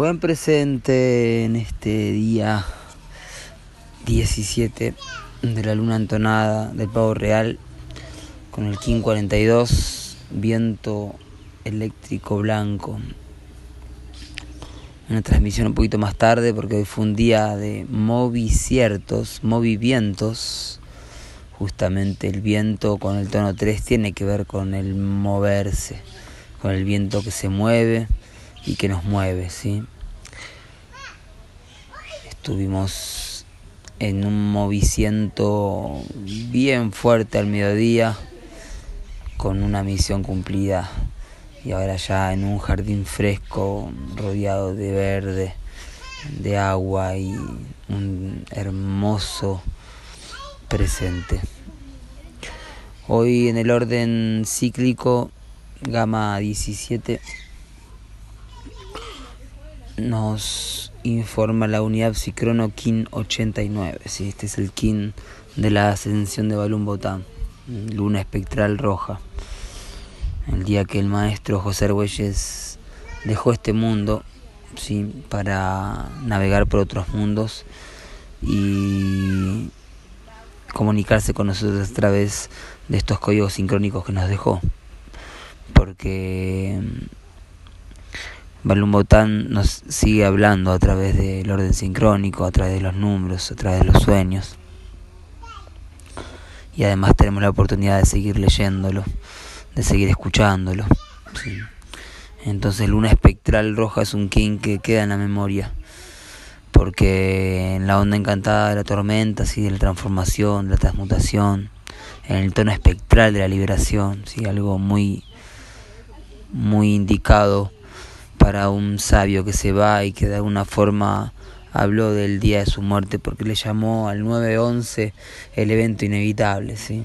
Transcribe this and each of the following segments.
Buen presente en este día 17 de la luna entonada del pavo real con el King 42, viento eléctrico blanco. Una transmisión un poquito más tarde porque hoy fue un día de moviciertos, movimientos. Justamente el viento con el tono 3 tiene que ver con el moverse, con el viento que se mueve y que nos mueve, ¿sí? Estuvimos en un movimiento bien fuerte al mediodía con una misión cumplida y ahora ya en un jardín fresco rodeado de verde, de agua y un hermoso presente. Hoy en el orden cíclico, gama 17 nos informa la unidad Psicrono KIN 89. ¿sí? Este es el KIN de la ascensión de Balún Botán, luna espectral roja. El día que el maestro José Argüelles dejó este mundo ¿sí? para navegar por otros mundos y comunicarse con nosotros a través de estos códigos sincrónicos que nos dejó. Porque Balumbotán nos sigue hablando a través del orden sincrónico, a través de los números, a través de los sueños. Y además tenemos la oportunidad de seguir leyéndolo, de seguir escuchándolo. Entonces Luna Espectral Roja es un king que queda en la memoria. Porque en la onda encantada de la tormenta, ¿sí? de la transformación, de la transmutación, en el tono espectral de la liberación, ¿sí? algo muy, muy indicado para un sabio que se va y que de alguna forma habló del día de su muerte porque le llamó al 911 el evento inevitable, ¿sí?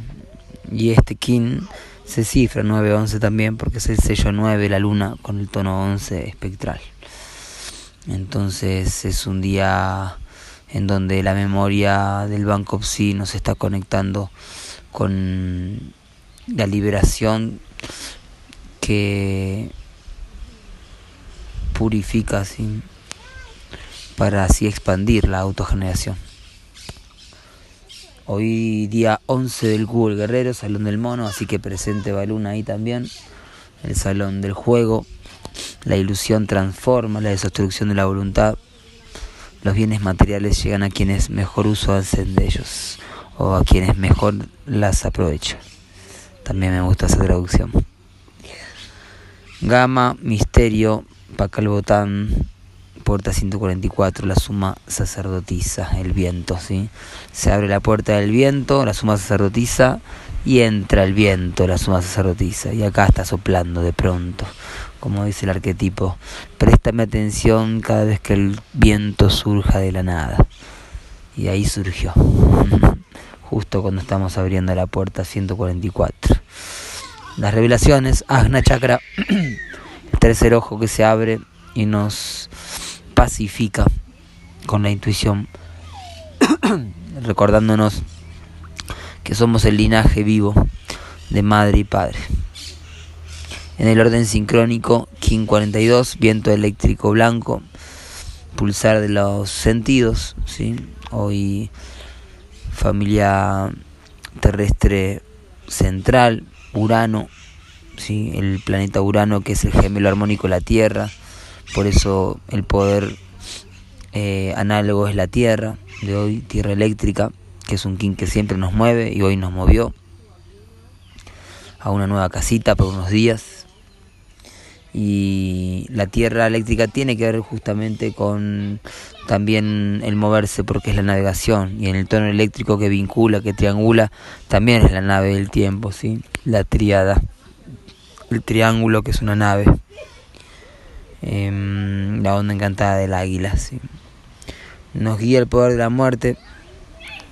Y este King se cifra 911 también porque es el sello 9, la luna, con el tono 11 espectral. Entonces es un día en donde la memoria del Banco Psi nos está conectando con la liberación que purifica para así expandir la autogeneración. Hoy día 11 del Google Guerrero, Salón del Mono, así que presente Baluna ahí también. El Salón del Juego, la ilusión transforma, la desobstrucción de la voluntad. Los bienes materiales llegan a quienes mejor uso hacen de ellos o a quienes mejor las aprovechan. También me gusta esa traducción. Gama, misterio, Pacalbotán, puerta 144, la suma sacerdotisa, el viento, ¿sí? Se abre la puerta del viento, la suma sacerdotisa, y entra el viento, la suma sacerdotisa, y acá está soplando de pronto, como dice el arquetipo, préstame atención cada vez que el viento surja de la nada. Y ahí surgió, justo cuando estamos abriendo la puerta 144. Las revelaciones, Agna Chakra. tercer ojo que se abre y nos pacifica con la intuición, recordándonos que somos el linaje vivo de madre y padre. En el orden sincrónico, King 42, viento eléctrico blanco, pulsar de los sentidos, ¿sí? hoy familia terrestre central, Urano, ¿sí? el planeta Urano que es el gemelo armónico de la Tierra, por eso el poder eh, análogo es la Tierra, de hoy Tierra eléctrica, que es un king que siempre nos mueve y hoy nos movió a una nueva casita por unos días. Y la tierra eléctrica tiene que ver justamente con también el moverse porque es la navegación y en el tono eléctrico que vincula, que triangula, también es la nave del tiempo, ¿sí? La triada el triángulo que es una nave. Em, la onda encantada del águila. ¿sí? Nos guía el poder de la muerte.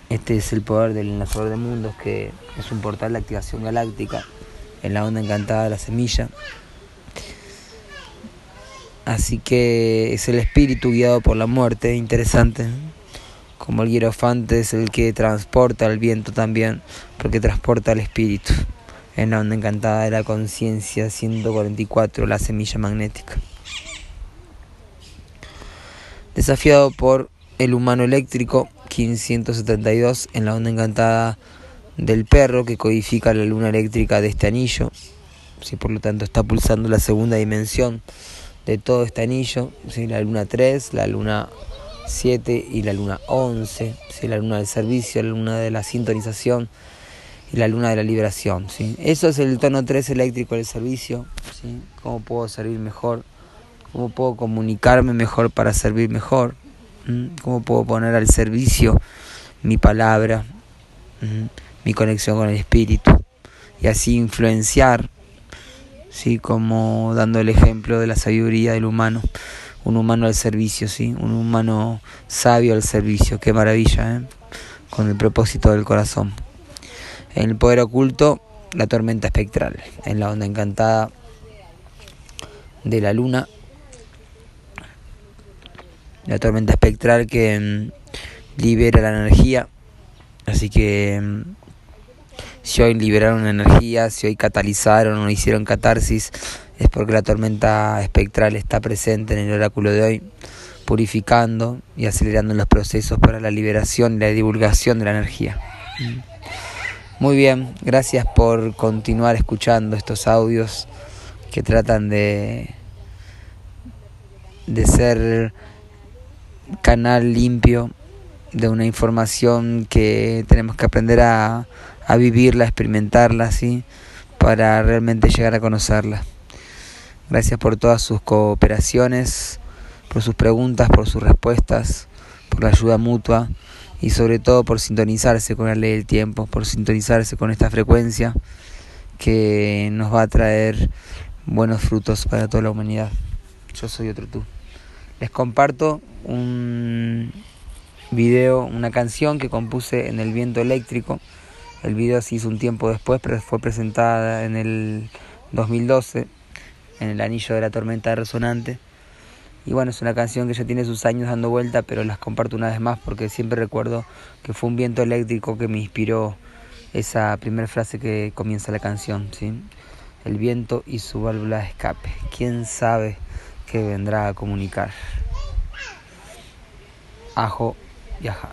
Este es el poder del enlazador de mundos, que es un portal de activación galáctica en la onda encantada de la semilla. Así que es el espíritu guiado por la muerte, interesante. Como el hierofante es el que transporta el viento también, porque transporta el espíritu en la onda encantada de la conciencia 144, la semilla magnética. desafiado por el humano eléctrico 1572 en la onda encantada del perro que codifica la luna eléctrica de este anillo. ¿sí? Por lo tanto está pulsando la segunda dimensión de todo este anillo, ¿sí? la luna 3, la luna 7 y la luna 11, ¿sí? la luna del servicio, la luna de la sintonización la luna de la liberación. ¿sí? Eso es el tono 3 eléctrico del servicio, ¿sí? cómo puedo servir mejor, cómo puedo comunicarme mejor para servir mejor, cómo puedo poner al servicio mi palabra, mi conexión con el espíritu y así influenciar, ¿sí? como dando el ejemplo de la sabiduría del humano, un humano al servicio, ¿sí? un humano sabio al servicio, qué maravilla, ¿eh? con el propósito del corazón. En el poder oculto, la tormenta espectral, en la onda encantada de la luna, la tormenta espectral que mm, libera la energía, así que mm, si hoy liberaron energía, si hoy catalizaron o hicieron catarsis, es porque la tormenta espectral está presente en el oráculo de hoy, purificando y acelerando los procesos para la liberación y la divulgación de la energía. Muy bien, gracias por continuar escuchando estos audios que tratan de, de ser canal limpio de una información que tenemos que aprender a a vivirla, a experimentarla, ¿sí? para realmente llegar a conocerla. Gracias por todas sus cooperaciones, por sus preguntas, por sus respuestas, por la ayuda mutua y sobre todo por sintonizarse con la ley del tiempo, por sintonizarse con esta frecuencia que nos va a traer buenos frutos para toda la humanidad. Yo soy otro tú. Les comparto un video, una canción que compuse en el viento eléctrico el video se hizo un tiempo después, pero fue presentada en el 2012, en el Anillo de la Tormenta Resonante. Y bueno, es una canción que ya tiene sus años dando vuelta, pero las comparto una vez más porque siempre recuerdo que fue un viento eléctrico que me inspiró esa primera frase que comienza la canción, ¿sí? El viento y su válvula de escape. ¿Quién sabe qué vendrá a comunicar? Ajo y ajá.